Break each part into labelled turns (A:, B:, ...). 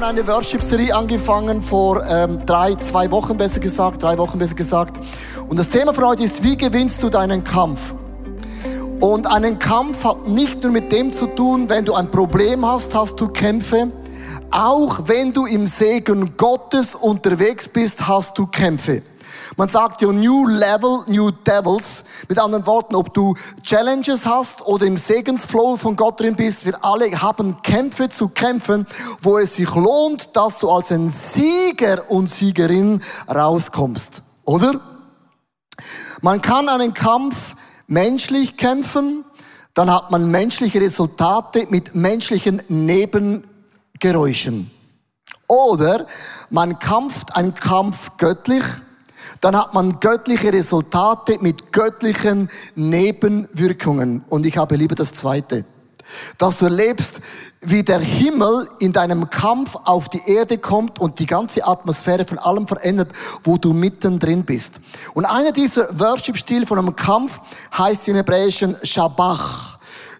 A: haben eine Worship-Serie angefangen vor ähm, drei, zwei Wochen besser gesagt, drei Wochen besser gesagt. Und das Thema von heute ist, wie gewinnst du deinen Kampf? Und einen Kampf hat nicht nur mit dem zu tun, wenn du ein Problem hast, hast du Kämpfe. Auch wenn du im Segen Gottes unterwegs bist, hast du Kämpfe. Man sagt ja New Level, New Devils. Mit anderen Worten, ob du Challenges hast oder im Segensflow von Gott drin bist, wir alle haben Kämpfe zu kämpfen, wo es sich lohnt, dass du als ein Sieger und Siegerin rauskommst. Oder? Man kann einen Kampf menschlich kämpfen, dann hat man menschliche Resultate mit menschlichen Nebengeräuschen. Oder man kämpft einen Kampf göttlich, dann hat man göttliche Resultate mit göttlichen Nebenwirkungen. Und ich habe lieber das Zweite. Dass du erlebst, wie der Himmel in deinem Kampf auf die Erde kommt und die ganze Atmosphäre von allem verändert, wo du mittendrin bist. Und einer dieser Worship-Stil von einem Kampf heißt im Hebräischen Shabach.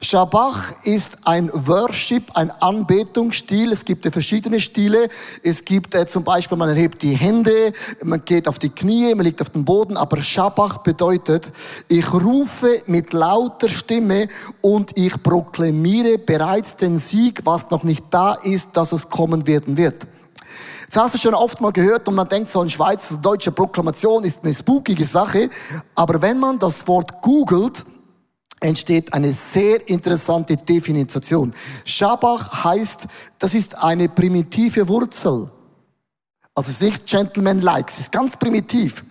A: Shabach ist ein Worship, ein Anbetungsstil. Es gibt verschiedene Stile. Es gibt äh, zum Beispiel, man erhebt die Hände, man geht auf die Knie, man liegt auf dem Boden. Aber Shabach bedeutet, ich rufe mit lauter Stimme und ich proklamiere bereits den Sieg, was noch nicht da ist, dass es kommen werden wird. Das hast du schon oft mal gehört und man denkt so, ein Schweizer deutsche Proklamation ist eine spookige Sache. Aber wenn man das Wort googelt, entsteht eine sehr interessante Definition. Schabach heißt, das ist eine primitive Wurzel. Also es ist nicht gentleman-like, es ist ganz primitiv.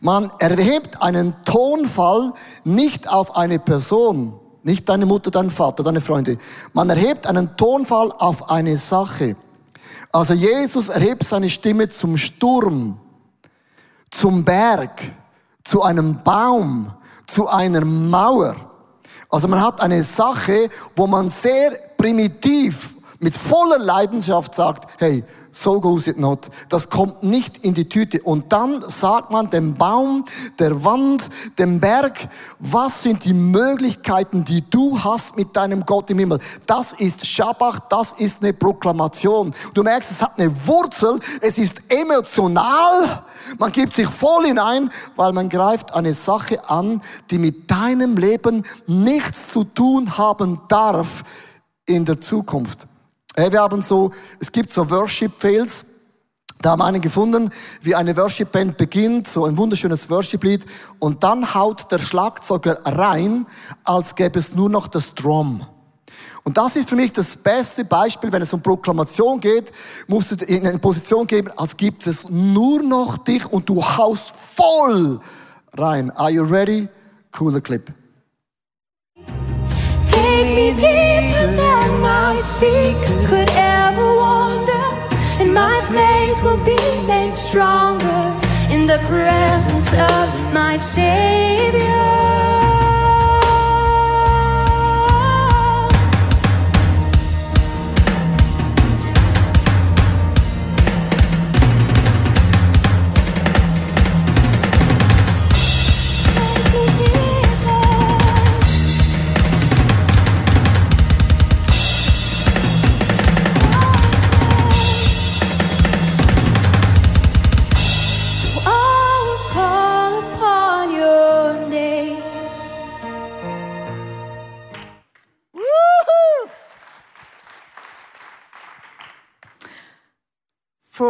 A: Man erhebt einen Tonfall nicht auf eine Person, nicht deine Mutter, dein Vater, deine Freunde. Man erhebt einen Tonfall auf eine Sache. Also Jesus erhebt seine Stimme zum Sturm, zum Berg, zu einem Baum, zu einer Mauer. Also man hat eine Sache, wo man sehr primitiv mit voller Leidenschaft sagt, hey, so goes it not. Das kommt nicht in die Tüte. Und dann sagt man dem Baum, der Wand, dem Berg, was sind die Möglichkeiten, die du hast mit deinem Gott im Himmel. Das ist Schabach, das ist eine Proklamation. Du merkst, es hat eine Wurzel, es ist emotional, man gibt sich voll hinein, weil man greift eine Sache an, die mit deinem Leben nichts zu tun haben darf in der Zukunft. Hey, wir haben so, es gibt so Worship-Fails. Da haben einen gefunden, wie eine Worship-Band beginnt, so ein wunderschönes Worship-Lied. Und dann haut der Schlagzeuger rein, als gäbe es nur noch das Drum. Und das ist für mich das beste Beispiel, wenn es um Proklamation geht, musst du in eine Position geben, als gibt es nur noch dich und du haust voll rein. Are you ready? Cooler Clip. Take me deeper my feet could ever wander, and my faith will be made stronger in the presence of my Savior.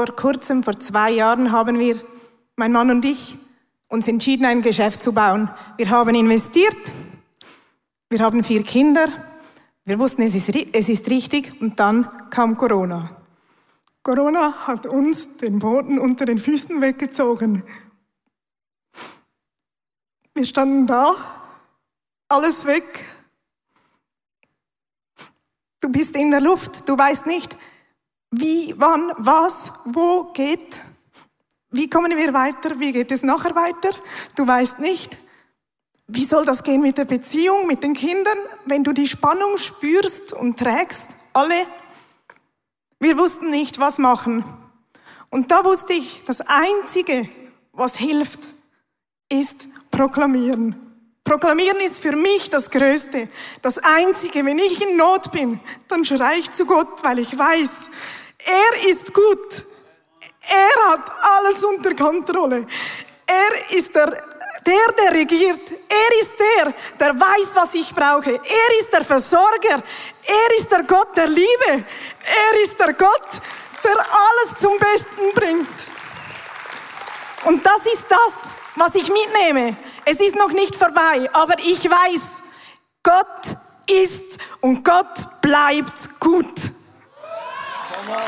B: Vor kurzem, vor zwei Jahren, haben wir, mein Mann und ich, uns entschieden, ein Geschäft zu bauen. Wir haben investiert, wir haben vier Kinder, wir wussten, es ist, es ist richtig und dann kam Corona. Corona hat uns den Boden unter den Füßen weggezogen. Wir standen da, alles weg. Du bist in der Luft, du weißt nicht, wie, wann, was, wo geht. Wie kommen wir weiter? Wie geht es nachher weiter? Du weißt nicht. Wie soll das gehen mit der Beziehung, mit den Kindern, wenn du die Spannung spürst und trägst? Alle. Wir wussten nicht, was machen. Und da wusste ich, das Einzige, was hilft, ist proklamieren. Proklamieren ist für mich das Größte. Das Einzige, wenn ich in Not bin, dann schreie ich zu Gott, weil ich weiß, Er ist gut. Er hat alles unter Kontrolle. Er ist der, der, der regiert. Er ist der, der weiß, was ich brauche. Er ist der Versorger. Er ist der Gott der Liebe. Er ist der Gott, der alles zum Besten bringt. Und das ist das, was ich mitnehme. Es ist noch nicht vorbei, aber ich weiß, Gott ist und Gott bleibt gut. Come on.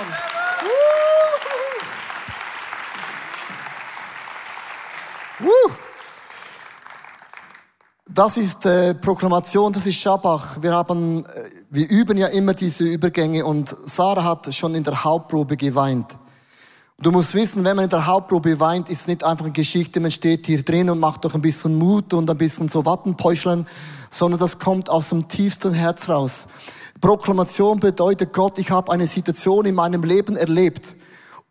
A: Das ist äh, Proklamation, das ist Schabach. Wir haben, äh, wir üben ja immer diese Übergänge und Sarah hat schon in der Hauptprobe geweint. Du musst wissen, wenn man in der Hauptprobe weint, ist nicht einfach eine Geschichte, man steht hier drin und macht doch ein bisschen Mut und ein bisschen so Wattenpäuscheln, sondern das kommt aus dem tiefsten Herz raus. Proklamation bedeutet, Gott, ich habe eine Situation in meinem Leben erlebt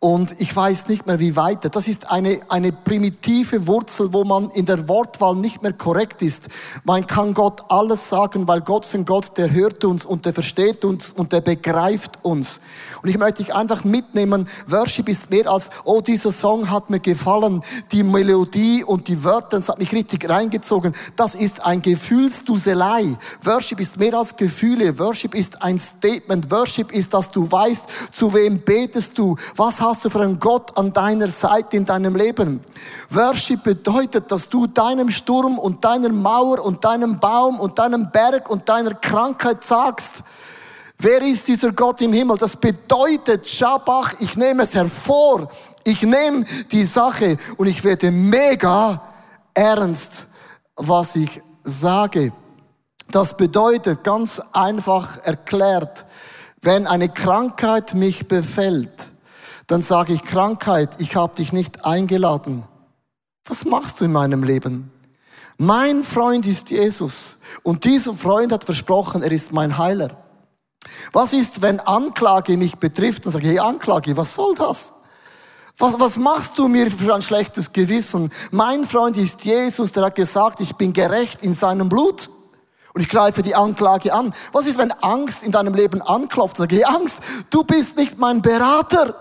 A: und ich weiß nicht mehr, wie weiter. Das ist eine, eine primitive Wurzel, wo man in der Wortwahl nicht mehr korrekt ist. Man kann Gott alles sagen, weil Gott ist ein Gott, der hört uns und der versteht uns und der begreift uns. Und ich möchte dich einfach mitnehmen, Worship ist mehr als, oh, dieser Song hat mir gefallen, die Melodie und die Wörter, das hat mich richtig reingezogen. Das ist ein Gefühlsduselei. Worship ist mehr als Gefühle. Worship ist ein Statement. Worship ist, dass du weißt, zu wem betest du, was hast hast du für einen Gott an deiner Seite in deinem Leben? Worship bedeutet, dass du deinem Sturm und deiner Mauer und deinem Baum und deinem Berg und deiner Krankheit sagst, wer ist dieser Gott im Himmel? Das bedeutet, Schabach, ich nehme es hervor, ich nehme die Sache und ich werde mega ernst, was ich sage. Das bedeutet, ganz einfach erklärt, wenn eine Krankheit mich befällt, dann sage ich Krankheit, ich habe dich nicht eingeladen. Was machst du in meinem Leben? Mein Freund ist Jesus und dieser Freund hat versprochen, er ist mein Heiler. Was ist, wenn Anklage mich betrifft? Dann sage ich, hey Anklage, was soll das? Was, was machst du mir für ein schlechtes Gewissen? Mein Freund ist Jesus, der hat gesagt, ich bin gerecht in seinem Blut. Und ich greife die Anklage an. Was ist, wenn Angst in deinem Leben anklopft? Sage ich, hey Angst, du bist nicht mein Berater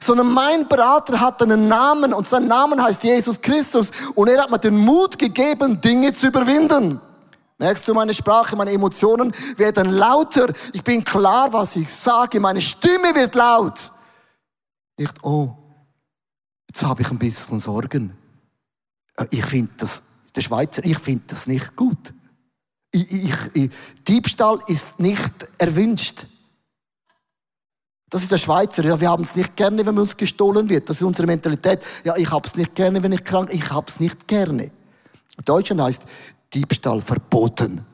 A: sondern mein Berater hat einen Namen und sein Name heißt Jesus Christus und er hat mir den Mut gegeben, Dinge zu überwinden. Merkst du meine Sprache, meine Emotionen werden lauter. Ich bin klar, was ich sage. Meine Stimme wird laut. Nicht, oh, jetzt habe ich ein bisschen Sorgen. Äh, ich finde das, der Schweizer, ich finde das nicht gut. Ich, ich, ich, Diebstahl ist nicht erwünscht. Das ist der Schweizer. Ja, wir haben es nicht gerne, wenn uns gestohlen wird. Das ist unsere Mentalität. Ja, ich habe es nicht gerne, wenn ich krank. Ich habe es nicht gerne. Deutschland heißt Diebstahl verboten.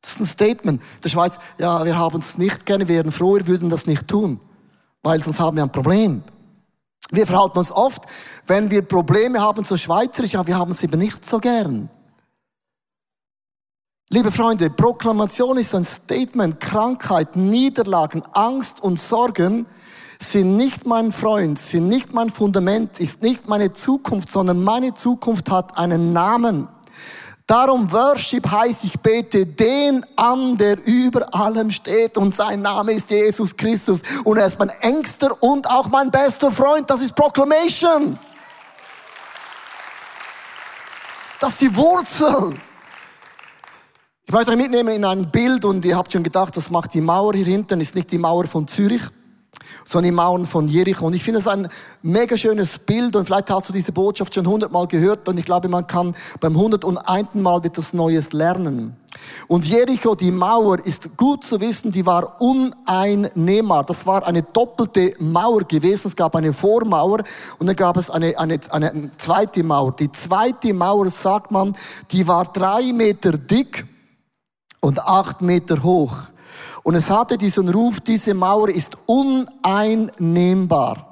A: Das ist ein Statement. Der Schweiz, ja, wir haben es nicht gerne, wir wären froh, wir würden das nicht tun, weil sonst haben wir ein Problem. Wir verhalten uns oft, wenn wir Probleme haben, so schweizerisch, ja, wir haben es eben nicht so gern. Liebe Freunde, Proklamation ist ein Statement. Krankheit, Niederlagen, Angst und Sorgen sind nicht mein Freund, sind nicht mein Fundament, ist nicht meine Zukunft, sondern meine Zukunft hat einen Namen. Darum Worship heißt, ich bete den an, der über allem steht und sein Name ist Jesus Christus und er ist mein engster und auch mein bester Freund. Das ist Proclamation. Das ist die Wurzel. Ich möchte euch mitnehmen in ein Bild und ihr habt schon gedacht, das macht die Mauer hier hinten, ist nicht die Mauer von Zürich, sondern die Mauern von Jericho. Und ich finde es ein mega schönes Bild und vielleicht hast du diese Botschaft schon hundertmal gehört und ich glaube, man kann beim hundertundzeinten Mal etwas Neues lernen. Und Jericho, die Mauer, ist gut zu wissen, die war uneinnehmbar. Das war eine doppelte Mauer gewesen. Es gab eine Vormauer und dann gab es eine, eine, eine zweite Mauer. Die zweite Mauer, sagt man, die war drei Meter dick und acht Meter hoch. Und es hatte diesen Ruf, diese Mauer ist uneinnehmbar.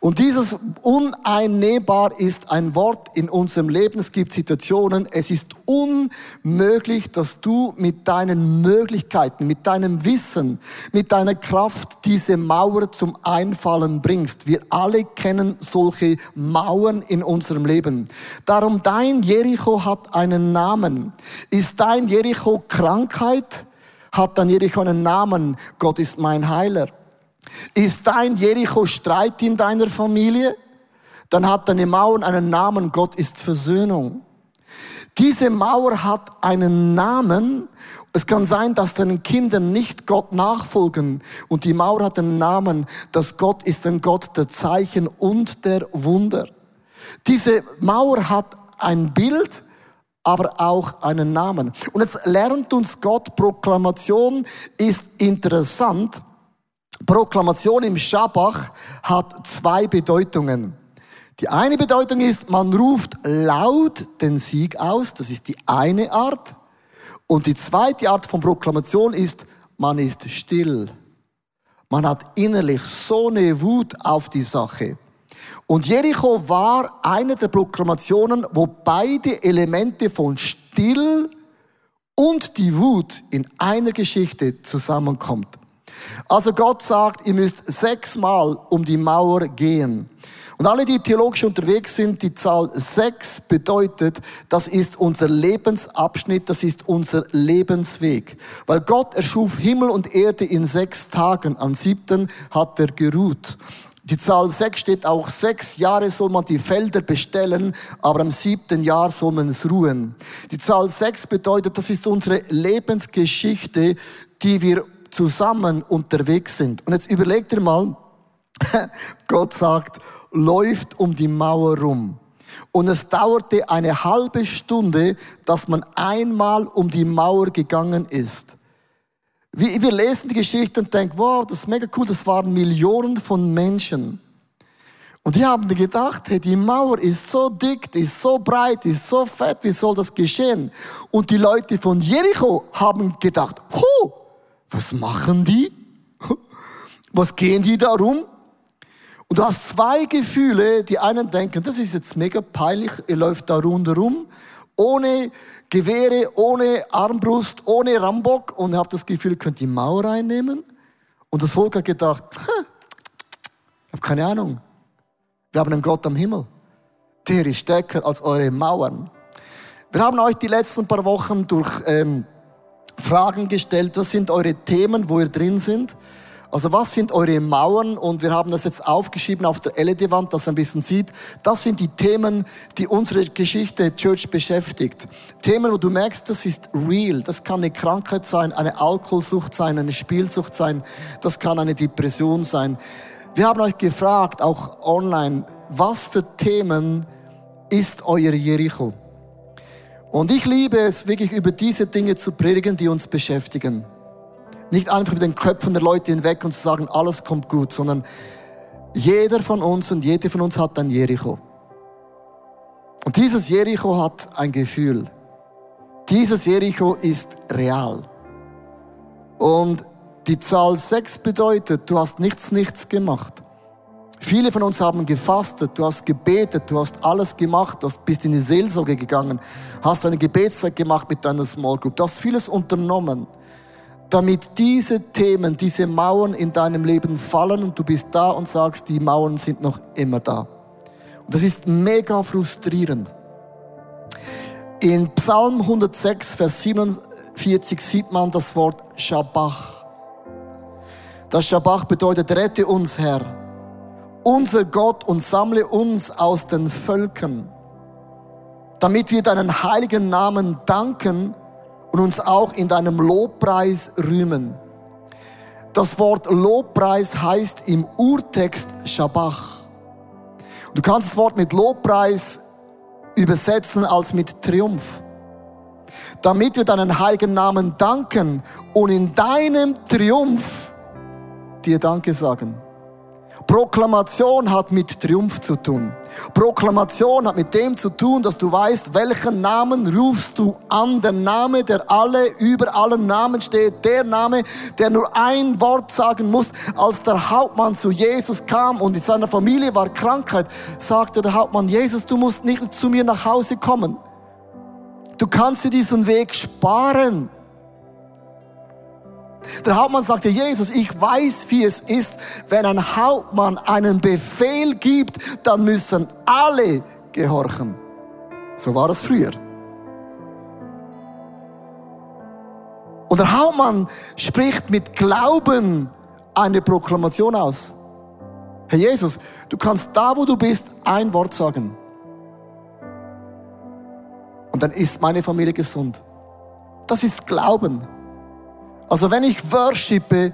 A: Und dieses uneinnehmbar ist ein Wort in unserem Leben. Es gibt Situationen, es ist unmöglich, dass du mit deinen Möglichkeiten, mit deinem Wissen, mit deiner Kraft diese Mauer zum Einfallen bringst. Wir alle kennen solche Mauern in unserem Leben. Darum dein Jericho hat einen Namen. Ist dein Jericho Krankheit? Hat dein Jericho einen Namen? Gott ist mein Heiler. Ist dein Jericho Streit in deiner Familie? Dann hat deine Mauer einen Namen. Gott ist Versöhnung. Diese Mauer hat einen Namen. Es kann sein, dass deinen Kindern nicht Gott nachfolgen. Und die Mauer hat einen Namen, dass Gott ist ein Gott der Zeichen und der Wunder. Diese Mauer hat ein Bild, aber auch einen Namen. Und jetzt lernt uns Gott, Proklamation ist interessant. Proklamation im Schabach hat zwei Bedeutungen. Die eine Bedeutung ist, man ruft laut den Sieg aus, das ist die eine Art. Und die zweite Art von Proklamation ist, man ist still. Man hat innerlich so eine Wut auf die Sache. Und Jericho war eine der Proklamationen, wo beide Elemente von Still und die Wut in einer Geschichte zusammenkommt. Also Gott sagt, ihr müsst sechsmal um die Mauer gehen. Und alle, die theologisch unterwegs sind, die Zahl sechs bedeutet, das ist unser Lebensabschnitt, das ist unser Lebensweg. Weil Gott erschuf Himmel und Erde in sechs Tagen, am siebten hat er geruht. Die Zahl 6 steht auch, sechs Jahre soll man die Felder bestellen, aber am siebten Jahr soll man es ruhen. Die Zahl 6 bedeutet, das ist unsere Lebensgeschichte, die wir zusammen unterwegs sind. Und jetzt überlegt ihr mal, Gott sagt, läuft um die Mauer rum. Und es dauerte eine halbe Stunde, dass man einmal um die Mauer gegangen ist. Wir, lesen die Geschichte und denken, wow, das ist mega cool, das waren Millionen von Menschen. Und die haben gedacht, hey, die Mauer ist so dick, die ist so breit, die ist so fett, wie soll das geschehen? Und die Leute von Jericho haben gedacht, huh, was machen die? Was gehen die da rum? Und du hast zwei Gefühle, die einen denken, das ist jetzt mega peinlich, ihr läuft da rundherum, ohne Gewehre, ohne Armbrust, ohne Rambock und ihr habt das Gefühl, ihr könnt die Mauer einnehmen. Und das Volk hat gedacht, ich habe keine Ahnung, wir haben einen Gott am Himmel, der ist stärker als eure Mauern. Wir haben euch die letzten paar Wochen durch ähm, Fragen gestellt, was sind eure Themen, wo ihr drin sind. Also was sind eure Mauern? Und wir haben das jetzt aufgeschrieben auf der LED-Wand, dass man ein bisschen sieht. Das sind die Themen, die unsere Geschichte Church beschäftigt. Themen, wo du merkst, das ist real. Das kann eine Krankheit sein, eine Alkoholsucht sein, eine Spielsucht sein. Das kann eine Depression sein. Wir haben euch gefragt, auch online, was für Themen ist euer Jericho? Und ich liebe es, wirklich über diese Dinge zu predigen, die uns beschäftigen. Nicht einfach mit den Köpfen der Leute hinweg und zu sagen, alles kommt gut, sondern jeder von uns und jede von uns hat ein Jericho. Und dieses Jericho hat ein Gefühl. Dieses Jericho ist real. Und die Zahl 6 bedeutet, du hast nichts, nichts gemacht. Viele von uns haben gefastet, du hast gebetet, du hast alles gemacht, du bist in die Seelsorge gegangen, hast eine Gebetszeit gemacht mit deiner Small Group, du hast vieles unternommen damit diese Themen, diese Mauern in deinem Leben fallen und du bist da und sagst, die Mauern sind noch immer da. Und das ist mega frustrierend. In Psalm 106, Vers 47 sieht man das Wort Shabach. Das Shabach bedeutet, rette uns, Herr, unser Gott, und sammle uns aus den Völkern, damit wir deinen heiligen Namen danken und uns auch in deinem Lobpreis rühmen. Das Wort Lobpreis heißt im Urtext Shabach. Du kannst das Wort mit Lobpreis übersetzen als mit Triumph. Damit wir deinen heiligen Namen danken und in deinem Triumph dir Danke sagen. Proklamation hat mit Triumph zu tun. Proklamation hat mit dem zu tun, dass du weißt, welchen Namen rufst du an. Der Name, der alle über allen Namen steht. Der Name, der nur ein Wort sagen muss. Als der Hauptmann zu Jesus kam und in seiner Familie war Krankheit, sagte der Hauptmann, Jesus, du musst nicht zu mir nach Hause kommen. Du kannst dir diesen Weg sparen. Der Hauptmann sagte, Jesus, ich weiß, wie es ist, wenn ein Hauptmann einen Befehl gibt, dann müssen alle gehorchen. So war es früher. Und der Hauptmann spricht mit Glauben eine Proklamation aus. Herr Jesus, du kannst da, wo du bist, ein Wort sagen. Und dann ist meine Familie gesund. Das ist Glauben. Also wenn ich worshipe,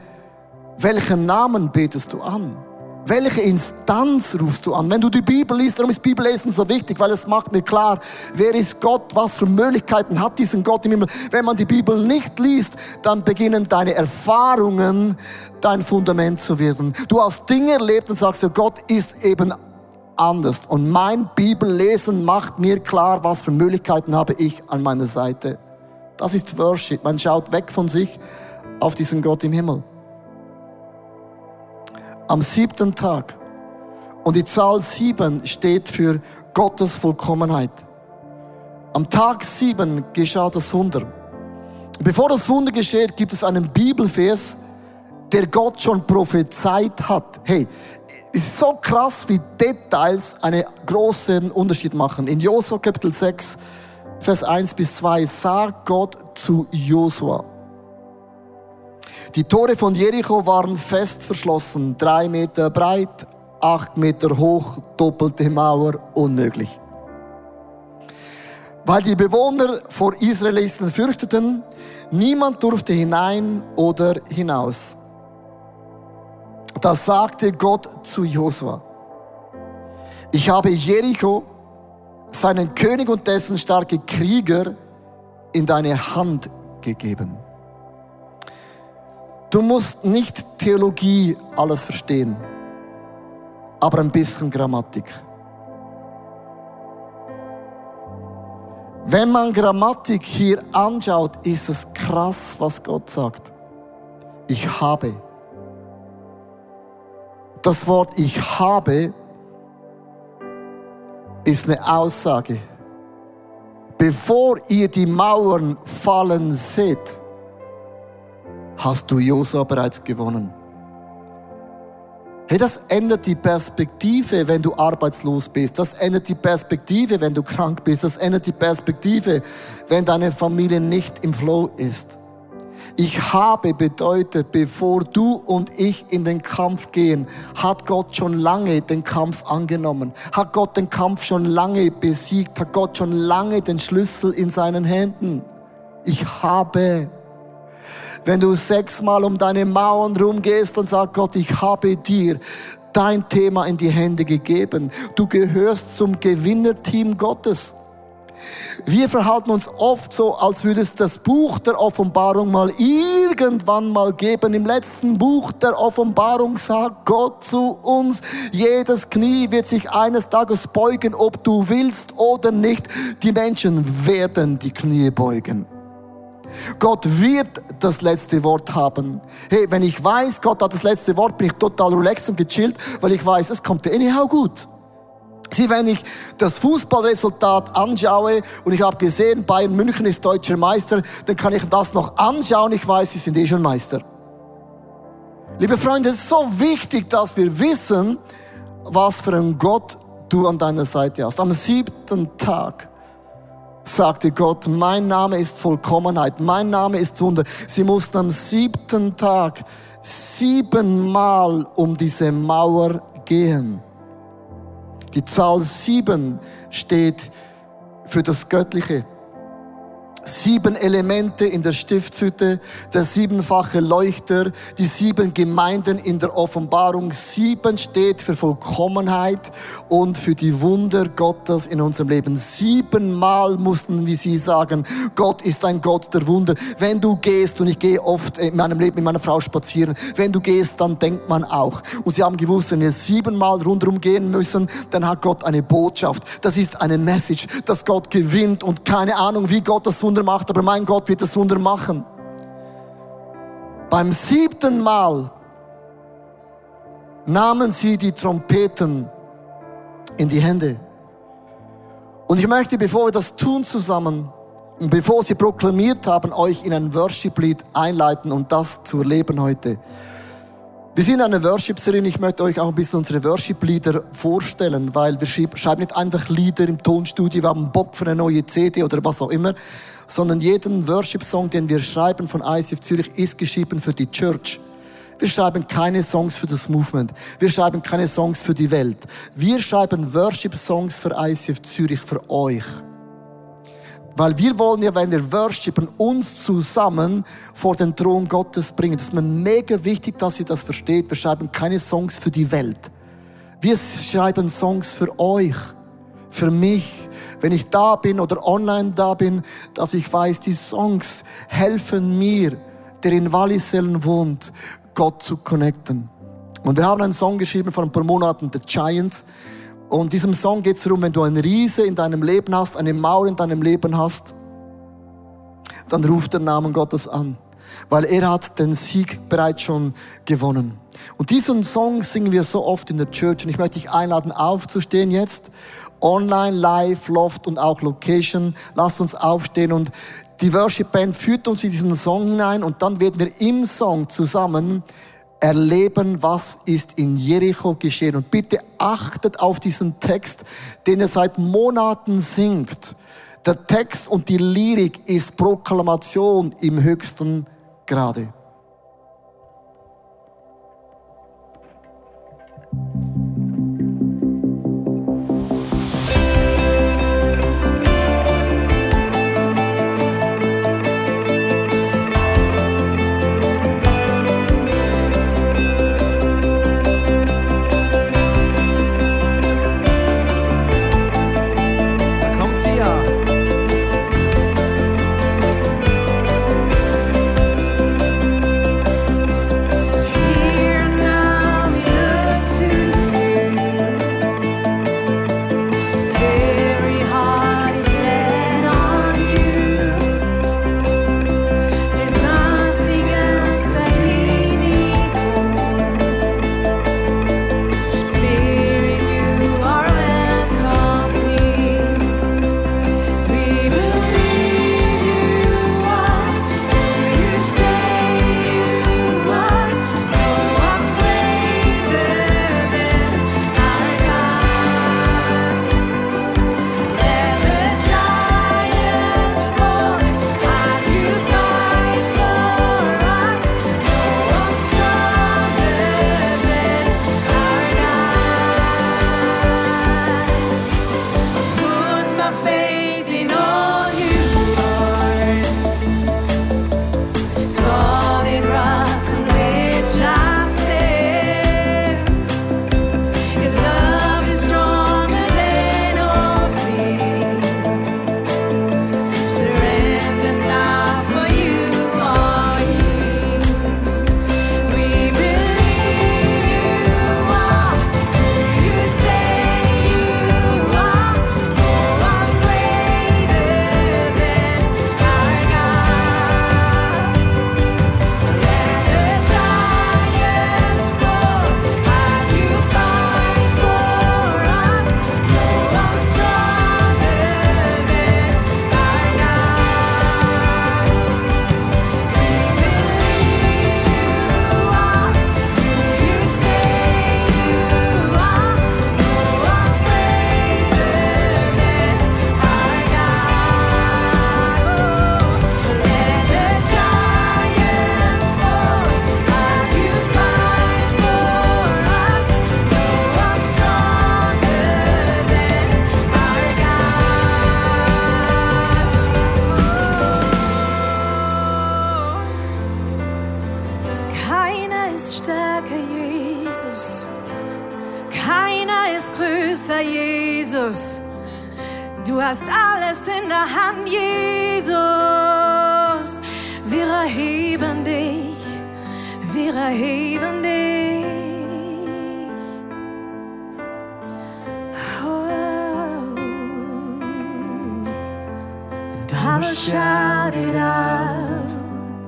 A: welchen Namen betest du an? Welche Instanz rufst du an? Wenn du die Bibel liest, darum ist Bibellesen so wichtig, weil es macht mir klar, wer ist Gott, was für Möglichkeiten hat diesen Gott im Himmel. Wenn man die Bibel nicht liest, dann beginnen deine Erfahrungen dein Fundament zu werden. Du hast Dinge erlebt und sagst, Gott ist eben anders. Und mein Bibellesen macht mir klar, was für Möglichkeiten habe ich an meiner Seite. Das ist Worship. Man schaut weg von sich auf diesen Gott im Himmel am siebten Tag. Und die Zahl sieben steht für Gottes Vollkommenheit. Am Tag sieben geschah das Wunder. Bevor das Wunder geschieht, gibt es einen Bibelvers, der Gott schon prophezeit hat. Hey, es ist so krass, wie Details einen großen Unterschied machen. In Josua Kapitel 6, Vers 1 bis 2 sagt Gott zu Josua, die Tore von Jericho waren fest verschlossen, drei Meter breit, acht Meter hoch, doppelte Mauer, unmöglich. Weil die Bewohner vor Israelisten fürchteten, niemand durfte hinein oder hinaus. Das sagte Gott zu Josua. Ich habe Jericho, seinen König und dessen starke Krieger, in deine Hand gegeben. Du musst nicht Theologie alles verstehen, aber ein bisschen Grammatik. Wenn man Grammatik hier anschaut, ist es krass, was Gott sagt. Ich habe. Das Wort ich habe ist eine Aussage. Bevor ihr die Mauern fallen seht, hast du Josua bereits gewonnen. Hey, das ändert die Perspektive, wenn du arbeitslos bist. Das ändert die Perspektive, wenn du krank bist. Das ändert die Perspektive, wenn deine Familie nicht im Flow ist. Ich habe bedeutet, bevor du und ich in den Kampf gehen, hat Gott schon lange den Kampf angenommen. Hat Gott den Kampf schon lange besiegt. Hat Gott schon lange den Schlüssel in seinen Händen. Ich habe wenn du sechsmal um deine Mauern rumgehst und sagst, Gott, ich habe dir dein Thema in die Hände gegeben. Du gehörst zum Gewinnerteam Gottes. Wir verhalten uns oft so, als würde es das Buch der Offenbarung mal irgendwann mal geben. Im letzten Buch der Offenbarung sagt Gott zu uns, jedes Knie wird sich eines Tages beugen, ob du willst oder nicht. Die Menschen werden die Knie beugen. Gott wird das letzte Wort haben. Hey, wenn ich weiß, Gott hat das letzte Wort, bin ich total relaxed und gechillt, weil ich weiß, es kommt anyhow gut. Sieh, wenn ich das Fußballresultat anschaue und ich habe gesehen, Bayern München ist deutscher Meister, dann kann ich das noch anschauen, ich weiß, sie sind eh schon Meister. Liebe Freunde, es ist so wichtig, dass wir wissen, was für ein Gott du an deiner Seite hast. Am siebten Tag sagte Gott, mein Name ist Vollkommenheit, mein Name ist Wunder. Sie mussten am siebten Tag siebenmal um diese Mauer gehen. Die Zahl sieben steht für das Göttliche sieben Elemente in der Stiftshütte, der siebenfache Leuchter, die sieben Gemeinden in der Offenbarung. Sieben steht für Vollkommenheit und für die Wunder Gottes in unserem Leben. Siebenmal mussten wir sie sagen, Gott ist ein Gott der Wunder. Wenn du gehst, und ich gehe oft in meinem Leben mit meiner Frau spazieren, wenn du gehst, dann denkt man auch. Und sie haben gewusst, wenn wir siebenmal rundherum gehen müssen, dann hat Gott eine Botschaft. Das ist eine Message, dass Gott gewinnt und keine Ahnung, wie Gott das Wunder Wunder macht, aber mein Gott wird das Wunder machen. Beim siebten Mal nahmen sie die Trompeten in die Hände. Und ich möchte, bevor wir das tun zusammen und bevor sie proklamiert haben, euch in ein Worship-Lied einleiten und das zu erleben heute. Wir sind eine Worship-Serie. Ich möchte euch auch ein bisschen unsere Worship-Lieder vorstellen, weil wir schreiben nicht einfach Lieder im Tonstudio, wir haben Bock für eine neue CD oder was auch immer, sondern jeden Worship-Song, den wir schreiben von ICF Zürich, ist geschrieben für die Church.
C: wir schreiben keine Songs für das Movement. Wir schreiben keine Songs für die Welt. Wir schreiben Worship-Songs für ICF Zürich, für euch. Weil wir wollen ja, wenn wir worshipen, uns zusammen vor den Thron Gottes bringen. Das ist mir mega wichtig, dass ihr das versteht. Wir schreiben keine Songs für die Welt. Wir schreiben Songs für euch, für mich. Wenn ich da bin oder online da bin, dass ich weiß, die Songs helfen mir, der in Wallisellen wohnt, Gott zu connecten. Und wir haben einen Song geschrieben vor ein paar Monaten, The Giant. Und in diesem Song geht es darum, wenn du einen Riese in deinem Leben hast, eine Mauer in deinem Leben hast, dann ruf den Namen Gottes an. Weil er hat den Sieg bereits schon gewonnen. Und diesen Song singen wir so oft in der Church. Und ich möchte dich einladen, aufzustehen jetzt. Online, live, Loft und auch Location. Lass uns aufstehen und die Worship Band führt uns in diesen Song hinein und dann werden wir im Song zusammen erleben, was ist in Jericho geschehen. Und bitte achtet auf diesen Text, den er seit Monaten singt. Der Text und die Lyrik ist Proklamation im höchsten Grade. meiner heben. Oh.
D: And I will shout it out.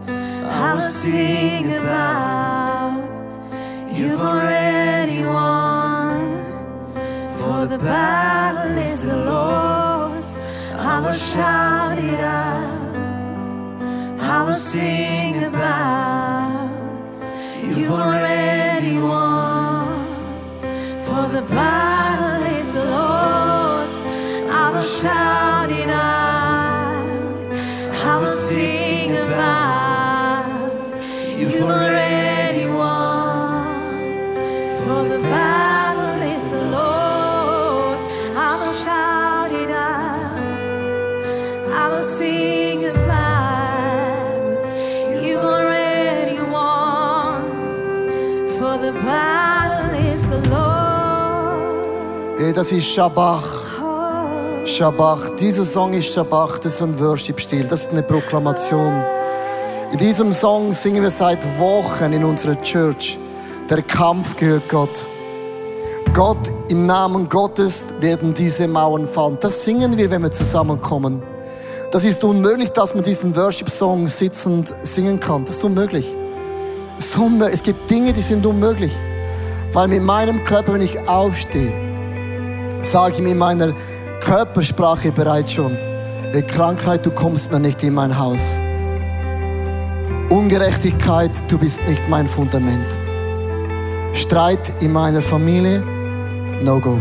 D: I will sing about. You've already won.
C: For the battle is the Lord's. I will shout it out. I will sing about for anyone, for the power.
A: Das ist Shabach. Shabach. Dieser Song ist Shabach, das ist ein Worship-Stil, das ist eine Proklamation. In diesem Song singen wir seit Wochen in unserer Church. Der Kampf gehört Gott. Gott, im Namen Gottes werden diese Mauern fallen. Das singen wir, wenn wir zusammenkommen. Das ist unmöglich, dass man diesen Worship-Song sitzend singen kann. Das ist unmöglich. Es gibt Dinge, die sind unmöglich. Weil mit meinem Körper, wenn ich aufstehe, sage ich mir in meiner Körpersprache bereits schon, hey Krankheit, du kommst mir nicht in mein Haus. Ungerechtigkeit, du bist nicht mein Fundament. Streit in meiner Familie, no go.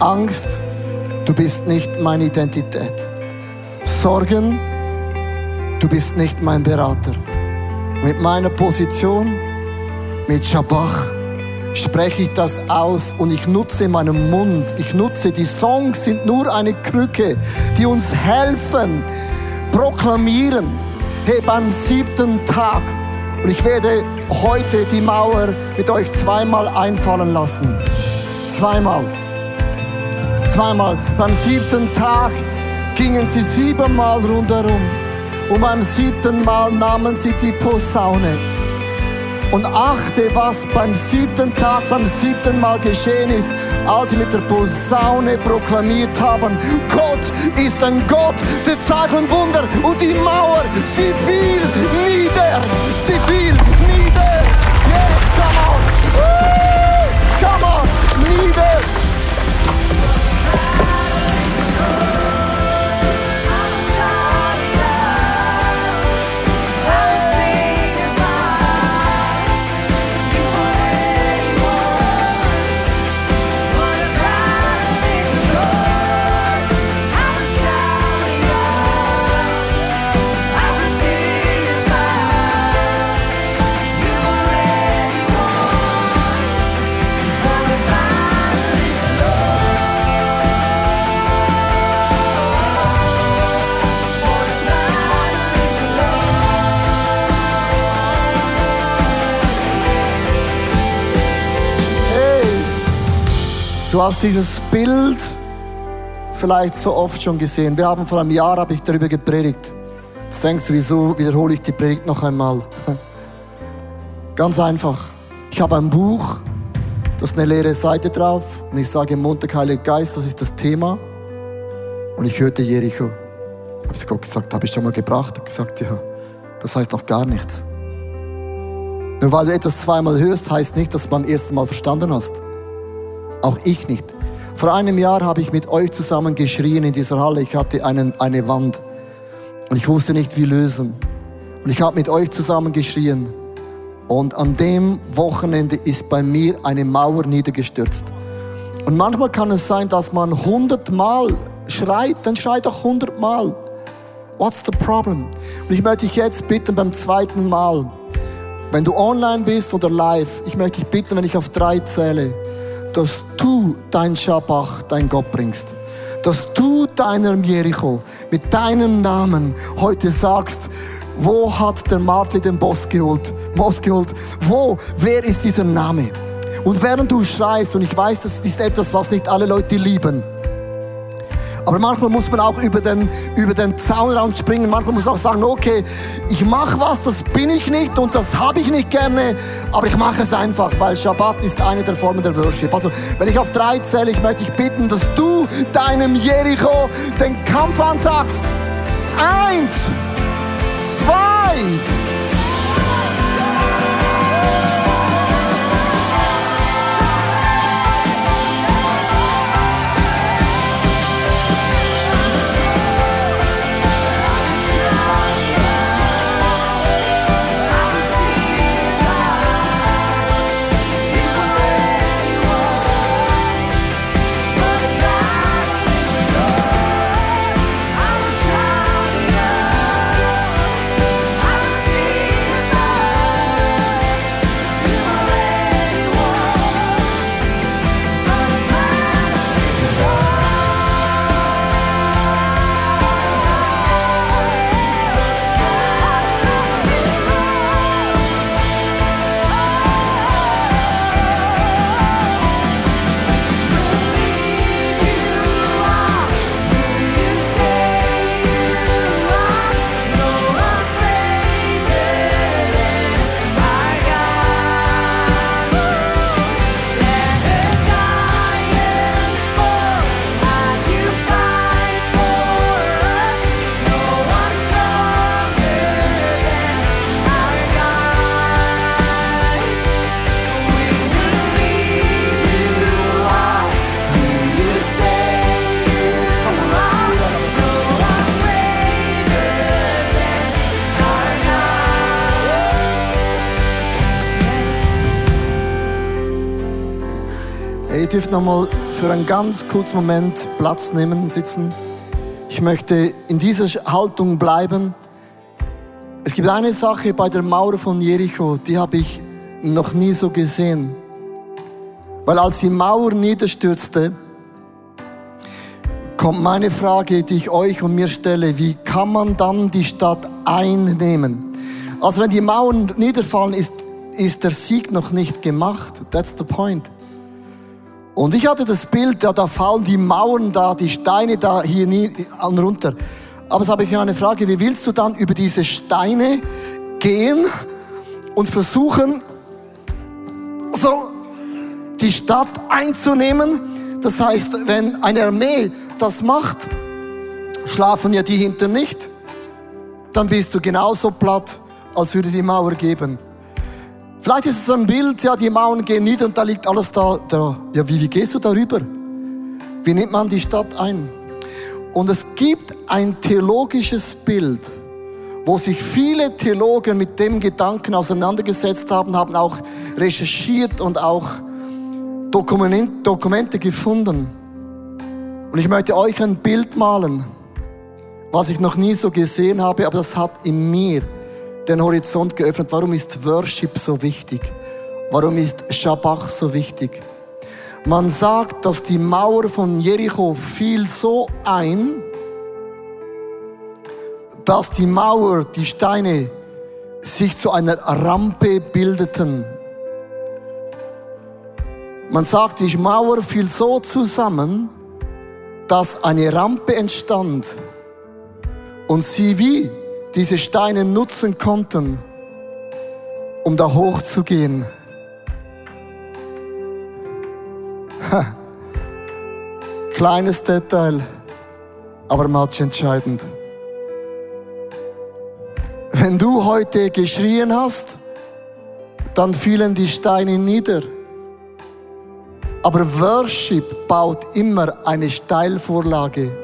A: Angst, du bist nicht meine Identität. Sorgen, du bist nicht mein Berater. Mit meiner Position, mit Schabach, spreche ich das aus und ich nutze meinen Mund. Ich nutze, die Songs sind nur eine Krücke, die uns helfen, proklamieren. Hey, beim siebten Tag, und ich werde heute die Mauer mit euch zweimal einfallen lassen. Zweimal. Zweimal. Beim siebten Tag gingen sie siebenmal rundherum. Und beim siebten Mal nahmen sie die Posaune. Und achte, was beim siebten Tag, beim siebten Mal geschehen ist, als sie mit der Posaune proklamiert haben, Gott ist ein Gott der Zeichen und Wunder. Und die Mauer, sie fiel nieder. Sie fiel nieder. Du hast dieses Bild vielleicht so oft schon gesehen. Wir haben vor einem Jahr habe ich darüber gepredigt. Jetzt denkst du, wieso wiederhole ich die Predigt noch einmal? Ganz einfach. Ich habe ein Buch, da ist eine leere Seite drauf und ich sage Montag, Heiliger Geist, das ist das Thema. Und ich hörte Jericho. Habe ich Gott gesagt, habe ich schon mal gebracht? Er gesagt, ja, das heißt noch gar nichts. Nur weil du etwas zweimal hörst, heißt nicht, dass du beim ersten Mal verstanden hast. Auch ich nicht. Vor einem Jahr habe ich mit euch zusammen geschrien in dieser Halle. Ich hatte einen, eine Wand und ich wusste nicht, wie lösen. Und ich habe mit euch zusammen geschrien. Und an dem Wochenende ist bei mir eine Mauer niedergestürzt. Und manchmal kann es sein, dass man hundertmal schreit, dann schreit auch hundertmal. What's the problem? Und ich möchte dich jetzt bitten beim zweiten Mal, wenn du online bist oder live, ich möchte dich bitten, wenn ich auf drei zähle, dass du dein Schabach, dein Gott bringst. Dass du deinem Jericho mit deinem Namen heute sagst, wo hat der Martli den Boss geholt? Boss geholt? Wo? Wer ist dieser Name? Und während du schreist, und ich weiß, das ist etwas, was nicht alle Leute lieben, aber manchmal muss man auch über den, über den Zaunraum springen. Manchmal muss man auch sagen, okay, ich mache was, das bin ich nicht und das habe ich nicht gerne, aber ich mache es einfach, weil Shabbat ist eine der Formen der Worship. Also, wenn ich auf drei zähle, ich möchte dich bitten, dass du deinem Jericho den Kampf ansagst. Eins, zwei, nochmal für einen ganz kurzen Moment Platz nehmen, sitzen. Ich möchte in dieser Haltung bleiben. Es gibt eine Sache bei der Mauer von Jericho, die habe ich noch nie so gesehen. Weil als die Mauer niederstürzte, kommt meine Frage, die ich euch und mir stelle, wie kann man dann die Stadt einnehmen? Also wenn die Mauern niederfallen, ist, ist der Sieg noch nicht gemacht. That's the point. Und ich hatte das Bild, ja, da fallen die Mauern da, die Steine da hier nie runter. Aber jetzt habe ich eine Frage, wie willst du dann über diese Steine gehen und versuchen, so die Stadt einzunehmen? Das heißt, wenn eine Armee das macht, schlafen ja die hinter nicht, dann bist du genauso platt, als würde die Mauer geben. Vielleicht ist es ein Bild, ja, die Mauern gehen nieder und da liegt alles da. da. Ja, wie, wie gehst du darüber? Wie nimmt man die Stadt ein? Und es gibt ein theologisches Bild, wo sich viele Theologen mit dem Gedanken auseinandergesetzt haben, haben auch recherchiert und auch Dokumente gefunden. Und ich möchte euch ein Bild malen, was ich noch nie so gesehen habe, aber das hat in mir den Horizont geöffnet. Warum ist Worship so wichtig? Warum ist Shabbat so wichtig? Man sagt, dass die Mauer von Jericho fiel so ein, dass die Mauer, die Steine sich zu einer Rampe bildeten. Man sagt, die Mauer fiel so zusammen, dass eine Rampe entstand und sie wie diese Steine nutzen konnten, um da hochzugehen. Ha. Kleines Detail, aber match entscheidend. Wenn du heute geschrien hast, dann fielen die Steine nieder. Aber Worship baut immer eine Steilvorlage.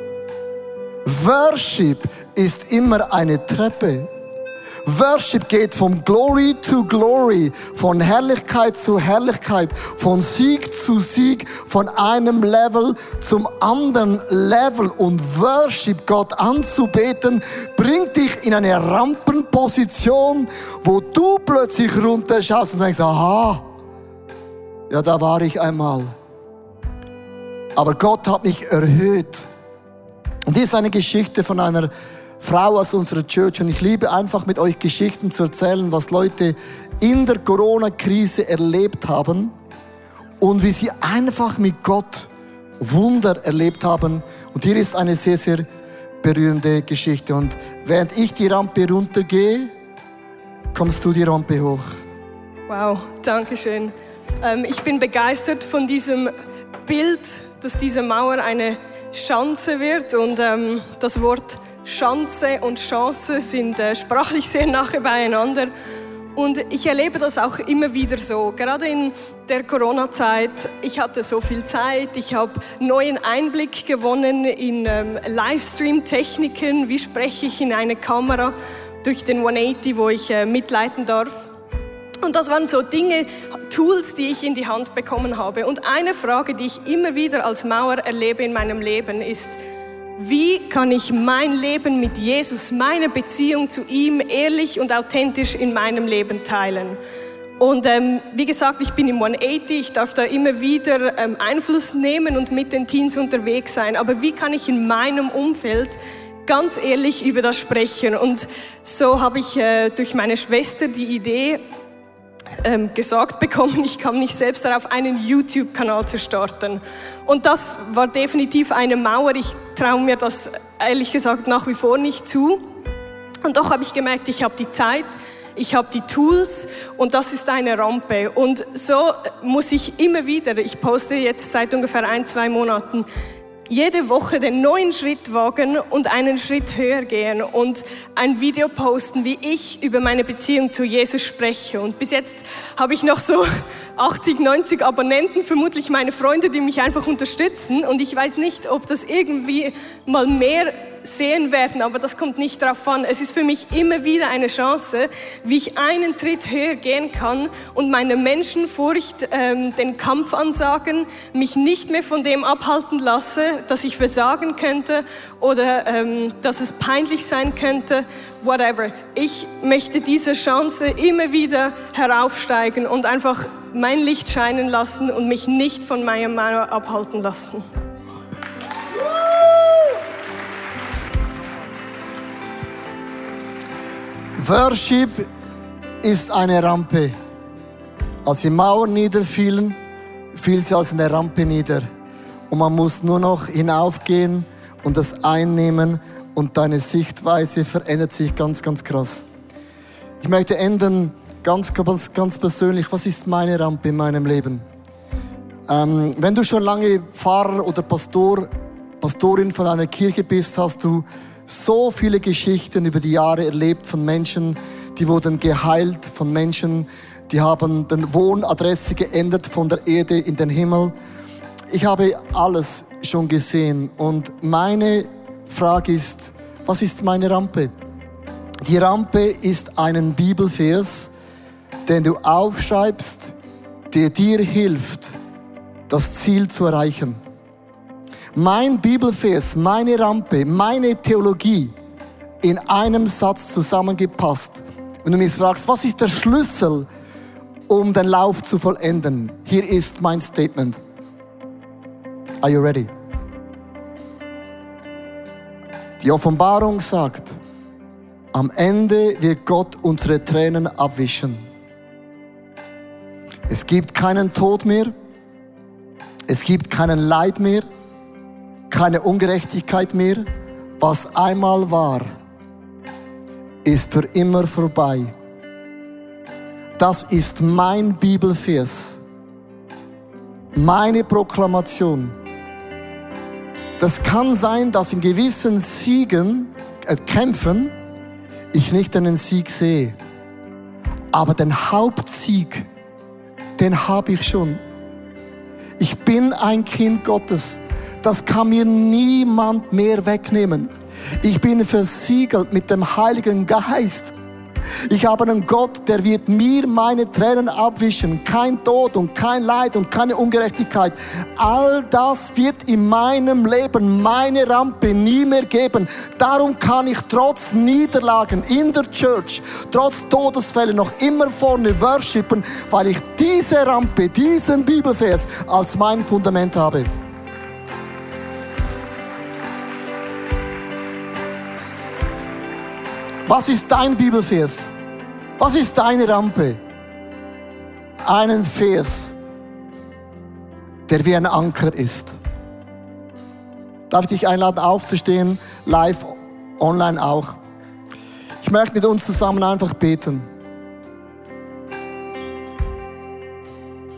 A: Worship ist immer eine Treppe. Worship geht vom Glory to Glory, von Herrlichkeit zu Herrlichkeit, von Sieg zu Sieg, von einem Level zum anderen Level. Und Worship, Gott anzubeten, bringt dich in eine Rampenposition, wo du plötzlich runterschaust und denkst, aha, ja, da war ich einmal. Aber Gott hat mich erhöht. Und hier ist eine Geschichte von einer Frau aus unserer Church. Und ich liebe einfach mit euch Geschichten zu erzählen, was Leute in der Corona-Krise erlebt haben und wie sie einfach mit Gott Wunder erlebt haben. Und hier ist eine sehr, sehr berührende Geschichte. Und während ich die Rampe runtergehe, kommst du die Rampe hoch.
E: Wow, danke schön. Ähm, ich bin begeistert von diesem Bild, dass diese Mauer eine Schanze wird und ähm, das Wort Schanze und Chance sind äh, sprachlich sehr nahe beieinander. Und ich erlebe das auch immer wieder so, gerade in der Corona-Zeit. Ich hatte so viel Zeit, ich habe neuen Einblick gewonnen in ähm, Livestream-Techniken, wie spreche ich in eine Kamera durch den 180, wo ich äh, mitleiten darf. Und das waren so Dinge, Tools, die ich in die Hand bekommen habe. Und eine Frage, die ich immer wieder als Mauer erlebe in meinem Leben, ist, wie kann ich mein Leben mit Jesus, meine Beziehung zu ihm ehrlich und authentisch in meinem Leben teilen? Und ähm, wie gesagt, ich bin im 180, ich darf da immer wieder ähm, Einfluss nehmen und mit den Teens unterwegs sein. Aber wie kann ich in meinem Umfeld ganz ehrlich über das sprechen? Und so habe ich äh, durch meine Schwester die Idee ähm, gesagt bekommen, ich kam nicht selbst darauf, einen YouTube-Kanal zu starten. Und das war definitiv eine Mauer. Ich traue mir das ehrlich gesagt nach wie vor nicht zu. Und doch habe ich gemerkt, ich habe die Zeit, ich habe die Tools und das ist eine Rampe. Und so muss ich immer wieder, ich poste jetzt seit ungefähr ein, zwei Monaten, jede Woche den neuen Schritt wagen und einen Schritt höher gehen und ein Video posten, wie ich über meine Beziehung zu Jesus spreche. Und bis jetzt habe ich noch so 80, 90 Abonnenten, vermutlich meine Freunde, die mich einfach unterstützen. Und ich weiß nicht, ob das irgendwie mal mehr sehen werden, aber das kommt nicht darauf an. Es ist für mich immer wieder eine Chance, wie ich einen Tritt höher gehen kann und meine Menschenfurcht, ähm, den Kampf ansagen, mich nicht mehr von dem abhalten lasse, dass ich versagen könnte oder ähm, dass es peinlich sein könnte, whatever. Ich möchte diese Chance immer wieder heraufsteigen und einfach mein Licht scheinen lassen und mich nicht von meiner Mauer abhalten lassen.
A: Worship ist eine Rampe. Als die Mauern niederfielen, fiel sie als eine Rampe nieder. Und man muss nur noch hinaufgehen und das einnehmen und deine Sichtweise verändert sich ganz, ganz krass. Ich möchte enden ganz, ganz, ganz persönlich. Was ist meine Rampe in meinem Leben? Ähm, wenn du schon lange Pfarrer oder Pastor, Pastorin von einer Kirche bist, hast du so viele Geschichten über die Jahre erlebt von Menschen, die wurden geheilt, von Menschen, die haben den Wohnadresse geändert von der Erde in den Himmel. Ich habe alles schon gesehen und meine Frage ist, was ist meine Rampe? Die Rampe ist einen Bibelvers, den du aufschreibst, der dir hilft, das Ziel zu erreichen. Mein Bibelvers, meine Rampe, meine Theologie in einem Satz zusammengepasst. Wenn du mich fragst, was ist der Schlüssel, um den Lauf zu vollenden? Hier ist mein Statement. Are you ready? Die Offenbarung sagt, am Ende wird Gott unsere Tränen abwischen. Es gibt keinen Tod mehr. Es gibt keinen Leid mehr. Keine Ungerechtigkeit mehr. Was einmal war, ist für immer vorbei. Das ist mein Bibelvers. Meine Proklamation. Das kann sein, dass in gewissen Siegen, äh, Kämpfen, ich nicht einen Sieg sehe. Aber den Hauptsieg, den habe ich schon. Ich bin ein Kind Gottes. Das kann mir niemand mehr wegnehmen. Ich bin versiegelt mit dem Heiligen Geist. Ich habe einen Gott, der wird mir meine Tränen abwischen. Kein Tod und kein Leid und keine Ungerechtigkeit. All das wird in meinem Leben meine Rampe nie mehr geben. Darum kann ich trotz Niederlagen in der Church, trotz Todesfälle noch immer vorne worshipen, weil ich diese Rampe, diesen Bibelvers als mein Fundament habe. Was ist dein Bibelvers? Was ist deine Rampe? Einen Vers, der wie ein Anker ist. Darf ich dich einladen, aufzustehen, live, online auch. Ich möchte mit uns zusammen einfach beten.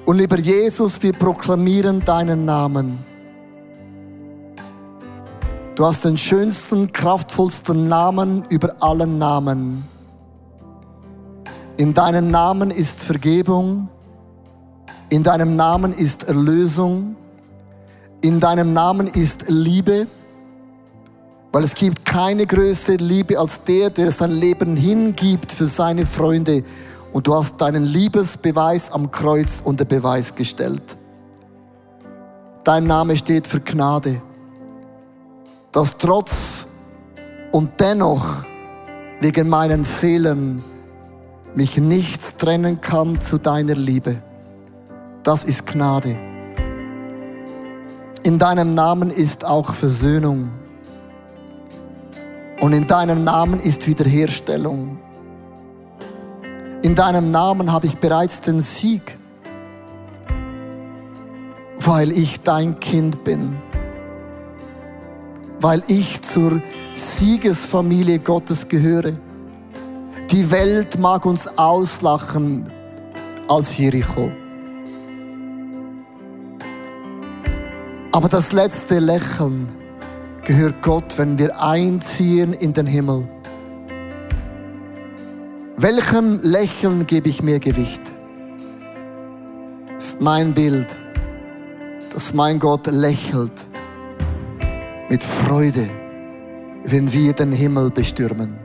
A: Und lieber Jesus, wir proklamieren deinen Namen. Du hast den schönsten, kraftvollsten Namen über allen Namen. In deinem Namen ist Vergebung, in deinem Namen ist Erlösung, in deinem Namen ist Liebe, weil es gibt keine größere Liebe als der, der sein Leben hingibt für seine Freunde. Und du hast deinen Liebesbeweis am Kreuz unter Beweis gestellt. Dein Name steht für Gnade dass trotz und dennoch wegen meinen Fehlern mich nichts trennen kann zu deiner Liebe. Das ist Gnade. In deinem Namen ist auch Versöhnung. Und in deinem Namen ist Wiederherstellung. In deinem Namen habe ich bereits den Sieg, weil ich dein Kind bin weil ich zur Siegesfamilie Gottes gehöre. Die Welt mag uns auslachen als Jericho. Aber das letzte Lächeln gehört Gott, wenn wir einziehen in den Himmel. Welchem Lächeln gebe ich mehr Gewicht? Das ist mein Bild, dass mein Gott lächelt mit Freude wenn wir den Himmel bestürmen.